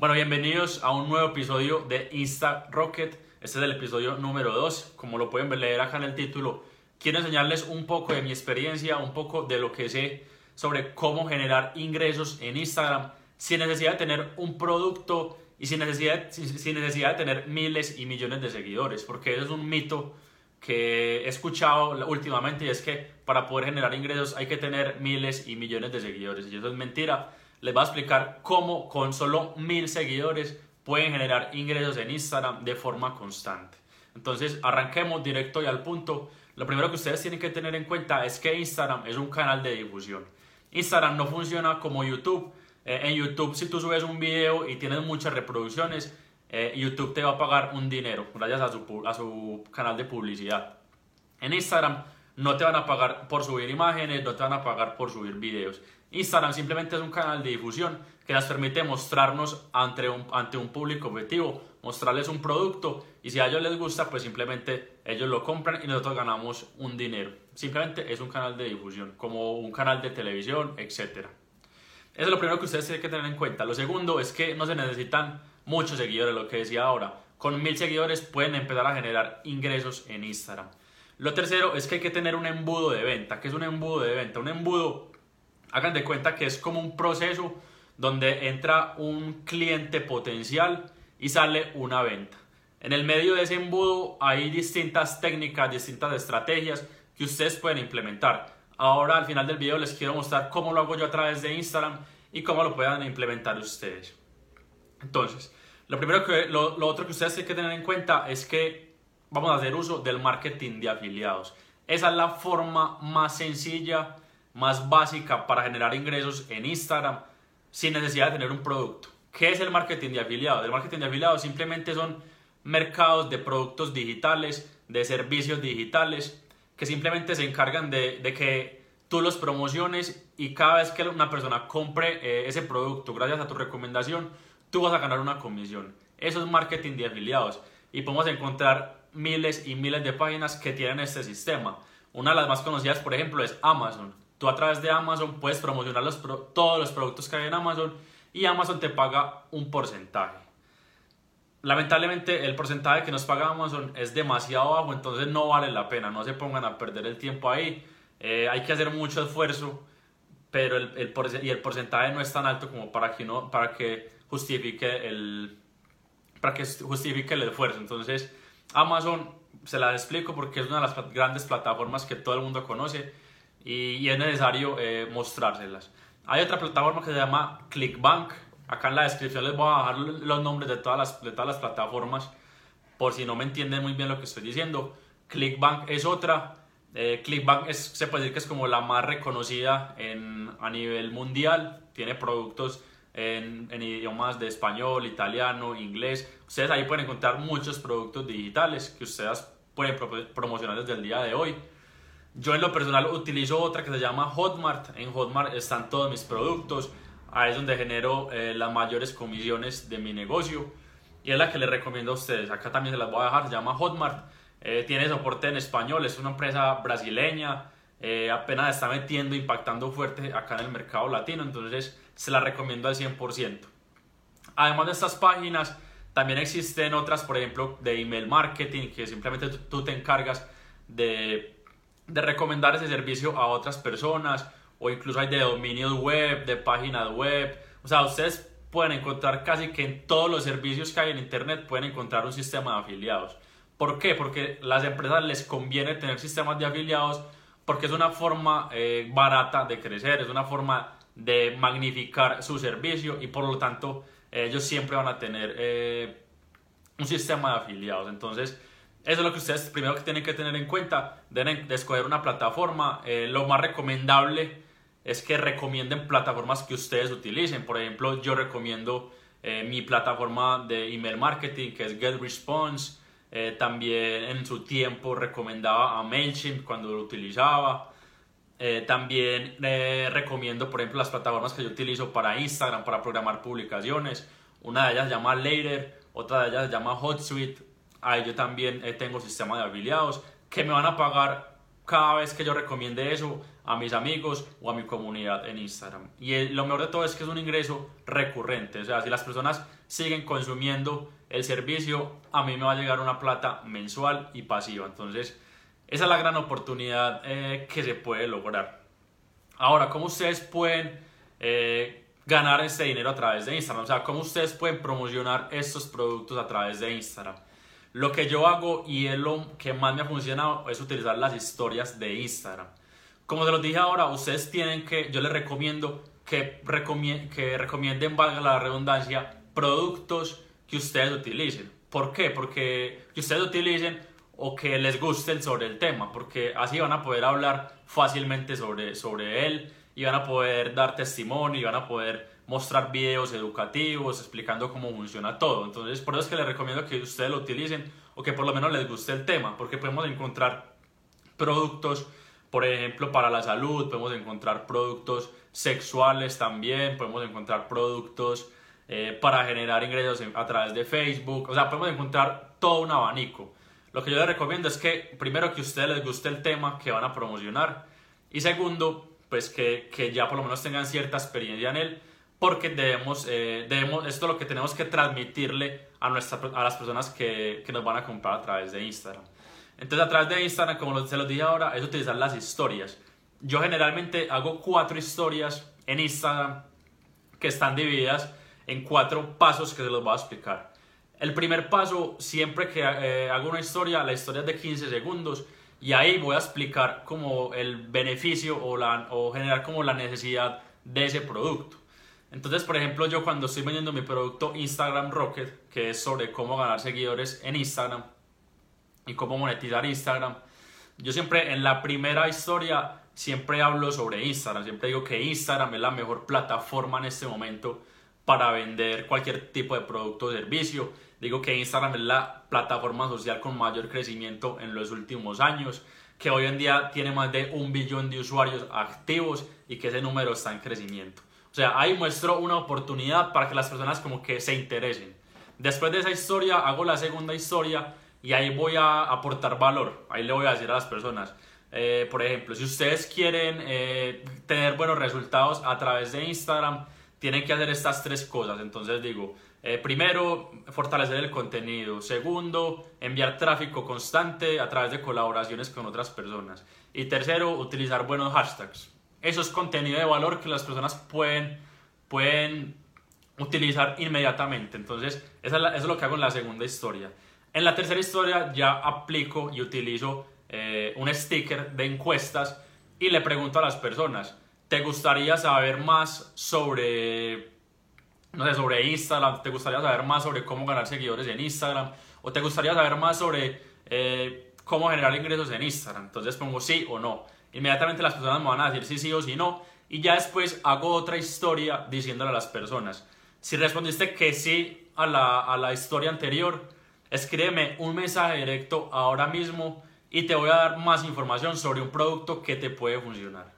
Bueno, bienvenidos a un nuevo episodio de Insta Rocket. Este es el episodio número 2. Como lo pueden leer acá en el título, quiero enseñarles un poco de mi experiencia, un poco de lo que sé sobre cómo generar ingresos en Instagram sin necesidad de tener un producto y sin necesidad, sin necesidad de tener miles y millones de seguidores, porque eso es un mito que he escuchado últimamente y es que para poder generar ingresos hay que tener miles y millones de seguidores y eso es mentira les voy a explicar cómo con solo mil seguidores pueden generar ingresos en Instagram de forma constante. Entonces, arranquemos directo y al punto. Lo primero que ustedes tienen que tener en cuenta es que Instagram es un canal de difusión. Instagram no funciona como YouTube. Eh, en YouTube, si tú subes un video y tienes muchas reproducciones, eh, YouTube te va a pagar un dinero gracias a su, a su canal de publicidad. En Instagram no te van a pagar por subir imágenes, no te van a pagar por subir videos. Instagram simplemente es un canal de difusión que nos permite mostrarnos ante un, ante un público objetivo, mostrarles un producto y si a ellos les gusta, pues simplemente ellos lo compran y nosotros ganamos un dinero. Simplemente es un canal de difusión, como un canal de televisión, etc. Eso es lo primero que ustedes tienen que tener en cuenta. Lo segundo es que no se necesitan muchos seguidores, lo que decía ahora. Con mil seguidores pueden empezar a generar ingresos en Instagram. Lo tercero es que hay que tener un embudo de venta. ¿Qué es un embudo de venta? Un embudo hagan de cuenta que es como un proceso donde entra un cliente potencial y sale una venta. En el medio de ese embudo hay distintas técnicas, distintas estrategias que ustedes pueden implementar. Ahora al final del video les quiero mostrar cómo lo hago yo a través de Instagram y cómo lo puedan implementar ustedes. Entonces, lo primero que lo, otro que ustedes tienen que tener en cuenta es que vamos a hacer uso del marketing de afiliados. Esa es la forma más sencilla más básica para generar ingresos en Instagram sin necesidad de tener un producto. ¿Qué es el marketing de afiliados? El marketing de afiliados simplemente son mercados de productos digitales, de servicios digitales, que simplemente se encargan de, que tú los promociones y cada vez que una persona compre eh, ese producto gracias a tu recomendación, tú vas a ganar una comisión. Eso es marketing de afiliados y podemos encontrar miles y miles de páginas que tienen este sistema. Una de las más conocidas, por ejemplo, es Amazon. Tú a través de Amazon puedes promocionar todos los productos que hay en Amazon y Amazon te paga un porcentaje. Lamentablemente el porcentaje que nos paga Amazon es demasiado bajo, entonces no vale la pena, no se pongan a perder el tiempo ahí. Eh, hay que hacer mucho esfuerzo, pero el, el, y el porcentaje no es tan alto como para que, no, para que, justifique, el, para que justifique el esfuerzo. Entonces Amazon, se la explico porque es una de las grandes plataformas que todo el mundo conoce y, es necesario eh, mostrárselas. Hay otra plataforma que se llama Clickbank. Acá en la descripción les voy a dejar los nombres de todas las, de todas las plataformas por si no me entienden muy bien lo que estoy diciendo. Clickbank es otra. Eh, Clickbank es, se puede decir que es como la más reconocida en, a nivel mundial. Tiene productos en, en, idiomas de español, italiano, inglés. Ustedes ahí pueden encontrar muchos productos digitales que ustedes pueden promocionar desde el día de hoy. Yo en lo personal utilizo otra que se llama Hotmart. En Hotmart están todos mis productos. Ahí es donde genero eh, las mayores comisiones de mi negocio. Y es la que les recomiendo a ustedes. Acá también se las voy a dejar. Se llama Hotmart. Eh, tiene soporte en español. Es una empresa brasileña. Eh, apenas está metiendo, impactando fuerte acá en el mercado latino. Entonces se la recomiendo al 100%. Además de estas páginas, también existen otras, por ejemplo, de email marketing, que simplemente tú te encargas de de recomendar ese servicio a otras personas o incluso hay de dominios web, de páginas web. O sea, ustedes pueden encontrar casi que en todos los servicios que hay en Internet pueden encontrar un sistema de afiliados. ¿Por qué? Porque las empresas les conviene tener sistemas de afiliados porque es una forma eh, barata de crecer, es una forma de magnificar su servicio y por lo tanto ellos siempre van a tener eh, un sistema de afiliados. Entonces, eso es lo que ustedes primero que tienen que tener en cuenta. Deben de escoger una plataforma. Eh, lo más recomendable es que recomienden plataformas que ustedes utilicen. Por ejemplo, yo recomiendo eh, mi plataforma de email marketing que es GetResponse. Eh, también en su tiempo recomendaba a MailChimp cuando lo utilizaba. también recomiendo, por ejemplo, las plataformas que yo utilizo para Instagram, para programar publicaciones. Una de ellas se llama Later, otra de ellas se llama HotSuite ahí yo también eh, tengo sistema de afiliados que me van a pagar cada vez que yo recomiende eso a mis amigos o a mi comunidad en Instagram. Y lo mejor de todo es que es un ingreso recurrente. O sea, si las personas siguen consumiendo el servicio, a mí me va a llegar una plata mensual y pasiva. Entonces, esa es la gran oportunidad eh, que se puede lograr. Ahora, ¿cómo ustedes pueden eh, ganar este dinero a través de Instagram? O sea, ¿cómo ustedes pueden promocionar estos productos a través de Instagram? Lo que yo hago y es lo que más me ha funcionado es utilizar las historias de Instagram. Como se los dije ahora, ustedes tienen que, yo les recomiendo que, que recomienden, valga la redundancia, productos que ustedes utilicen. ¿Por qué? Porque que ustedes utilicen o que les gusten sobre el tema, porque así van a poder hablar fácilmente sobre, sobre él y van a poder dar testimonio y van a poder mostrar videos educativos explicando cómo funciona todo. Entonces, por eso es que les recomiendo que ustedes lo utilicen o que por lo menos les guste el tema, porque podemos encontrar productos, por ejemplo, para la salud, podemos encontrar productos sexuales también, podemos encontrar productos eh, para generar ingresos a través de Facebook, o sea, podemos encontrar todo un abanico. Lo que yo les recomiendo es que primero que a ustedes les guste el tema que van a promocionar y segundo, pues que, que ya por lo menos tengan cierta experiencia en él porque debemos, eh, debemos, esto es lo que tenemos que transmitirle a, nuestra, a las personas que, que, nos van a comprar a través de Instagram. Entonces a través de Instagram, como se los dije ahora, es utilizar las historias. Yo generalmente hago cuatro historias en Instagram que están divididas en cuatro pasos que se los voy a explicar. El primer paso, siempre que eh, hago una historia, la historia es de 15 segundos y ahí voy a explicar como el beneficio o, la, o generar como la necesidad de ese producto. Entonces, por ejemplo, yo cuando estoy vendiendo mi producto Instagram Rocket, que es sobre cómo ganar seguidores en Instagram y cómo monetizar Instagram, yo siempre en la primera historia siempre hablo sobre Instagram, siempre digo que Instagram es la mejor plataforma en este momento para vender cualquier tipo de producto o servicio Digo que Instagram es la plataforma social con mayor crecimiento en los últimos años, que hoy en día tiene más de un billón de usuarios activos y que ese número está en crecimiento. Sea, ahí muestro una oportunidad para que las personas como que se interesen. Después de esa historia hago la segunda historia y ahí voy a aportar valor. Ahí le voy a decir a las personas, eh, por ejemplo, si ustedes quieren eh, tener buenos resultados a través de Instagram, tienen que hacer estas tres cosas. Entonces digo, eh, primero, fortalecer el contenido. Segundo, enviar tráfico constante a través de colaboraciones con otras personas. Y tercero, utilizar buenos hashtags. Eso es contenido de valor que las personas pueden, pueden utilizar inmediatamente. Entonces, eso es, lo que hago en la segunda historia. En la tercera historia ya aplico y utilizo eh, un sticker de encuestas y le pregunto a las personas, ¿te gustaría saber más sobre no sé, sobre Instagram, te gustaría saber más sobre cómo ganar seguidores en Instagram, o te gustaría saber más sobre eh, cómo generar ingresos en Instagram. Entonces pongo sí o no. Inmediatamente las personas me van a decir sí, sí o sí no. Y ya después hago otra historia diciéndole a las personas. Si respondiste que sí a la, a la historia anterior, escríbeme un mensaje directo ahora mismo y te voy a dar más información sobre un producto que te puede funcionar.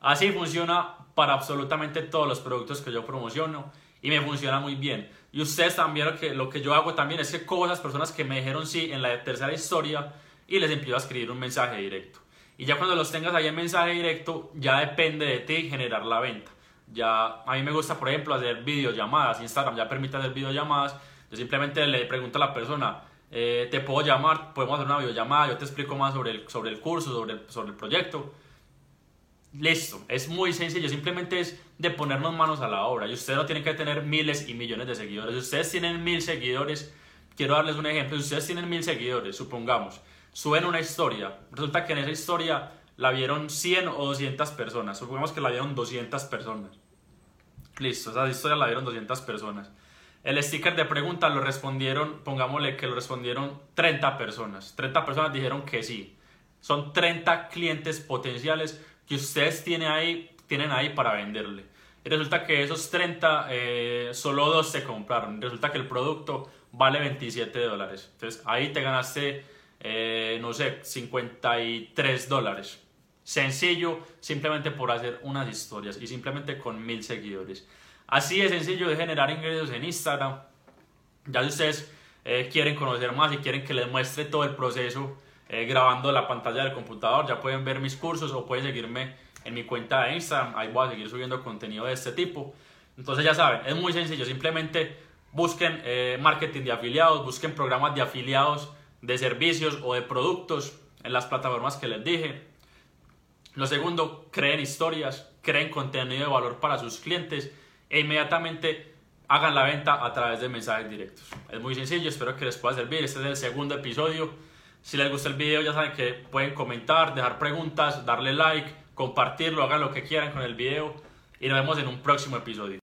Así funciona para absolutamente todos los productos que yo promociono y me funciona muy bien. Y ustedes también lo que, lo que yo hago también es que cojo a esas personas que me dijeron sí en la tercera historia y les empiezo a escribir un mensaje directo. Y ya cuando los tengas ahí en mensaje directo, ya depende de ti generar la venta. Ya a mí me gusta, por ejemplo, hacer videollamadas. Instagram ya permite hacer videollamadas. Yo simplemente le pregunto a la persona, eh, te puedo llamar, podemos hacer una videollamada, yo te explico más sobre el, sobre el curso, sobre sobre el proyecto Listo, es muy sencillo, simplemente es de ponernos manos a la obra y ustedes no tienen que tener miles y millones de seguidores. Si ustedes tienen mil seguidores, quiero darles un ejemplo, si ustedes tienen mil seguidores, supongamos, suben una historia, resulta que en esa historia la vieron 100 o 200 personas, supongamos que la vieron 200 personas. Listo, esa historia la vieron 200 personas. El sticker de pregunta lo respondieron, pongámosle que lo respondieron 30 personas. 30 personas dijeron que sí. Son 30 clientes potenciales que ustedes tienen ahí, tienen ahí para venderle. Y resulta que esos 30, eh, solo dos se compraron. Resulta que el producto vale 27 dólares. Entonces ahí te ganaste, eh, no sé, 53 dólares. Sencillo, simplemente por hacer unas historias y simplemente con mil seguidores. Así de sencillo de generar ingresos en Instagram. Ya si ustedes eh, quieren conocer más y quieren que les muestre todo el proceso eh, grabando la pantalla del computador. Ya pueden ver mis cursos o pueden seguirme en mi cuenta de Instagram. Ahí voy a seguir subiendo contenido de este tipo. Entonces ya saben, es muy sencillo. Simplemente busquen eh, marketing de afiliados, busquen programas de afiliados de servicios o de productos en las plataformas que les dije. Lo segundo, creen historias, creen contenido de valor para sus clientes e inmediatamente hagan la venta a través de mensajes directos. Es muy sencillo, espero que les pueda servir. Este es el segundo episodio. Si les gusta el video ya saben que pueden comentar, dejar preguntas, darle like, compartirlo, hagan lo que quieran con el video y nos vemos en un próximo episodio.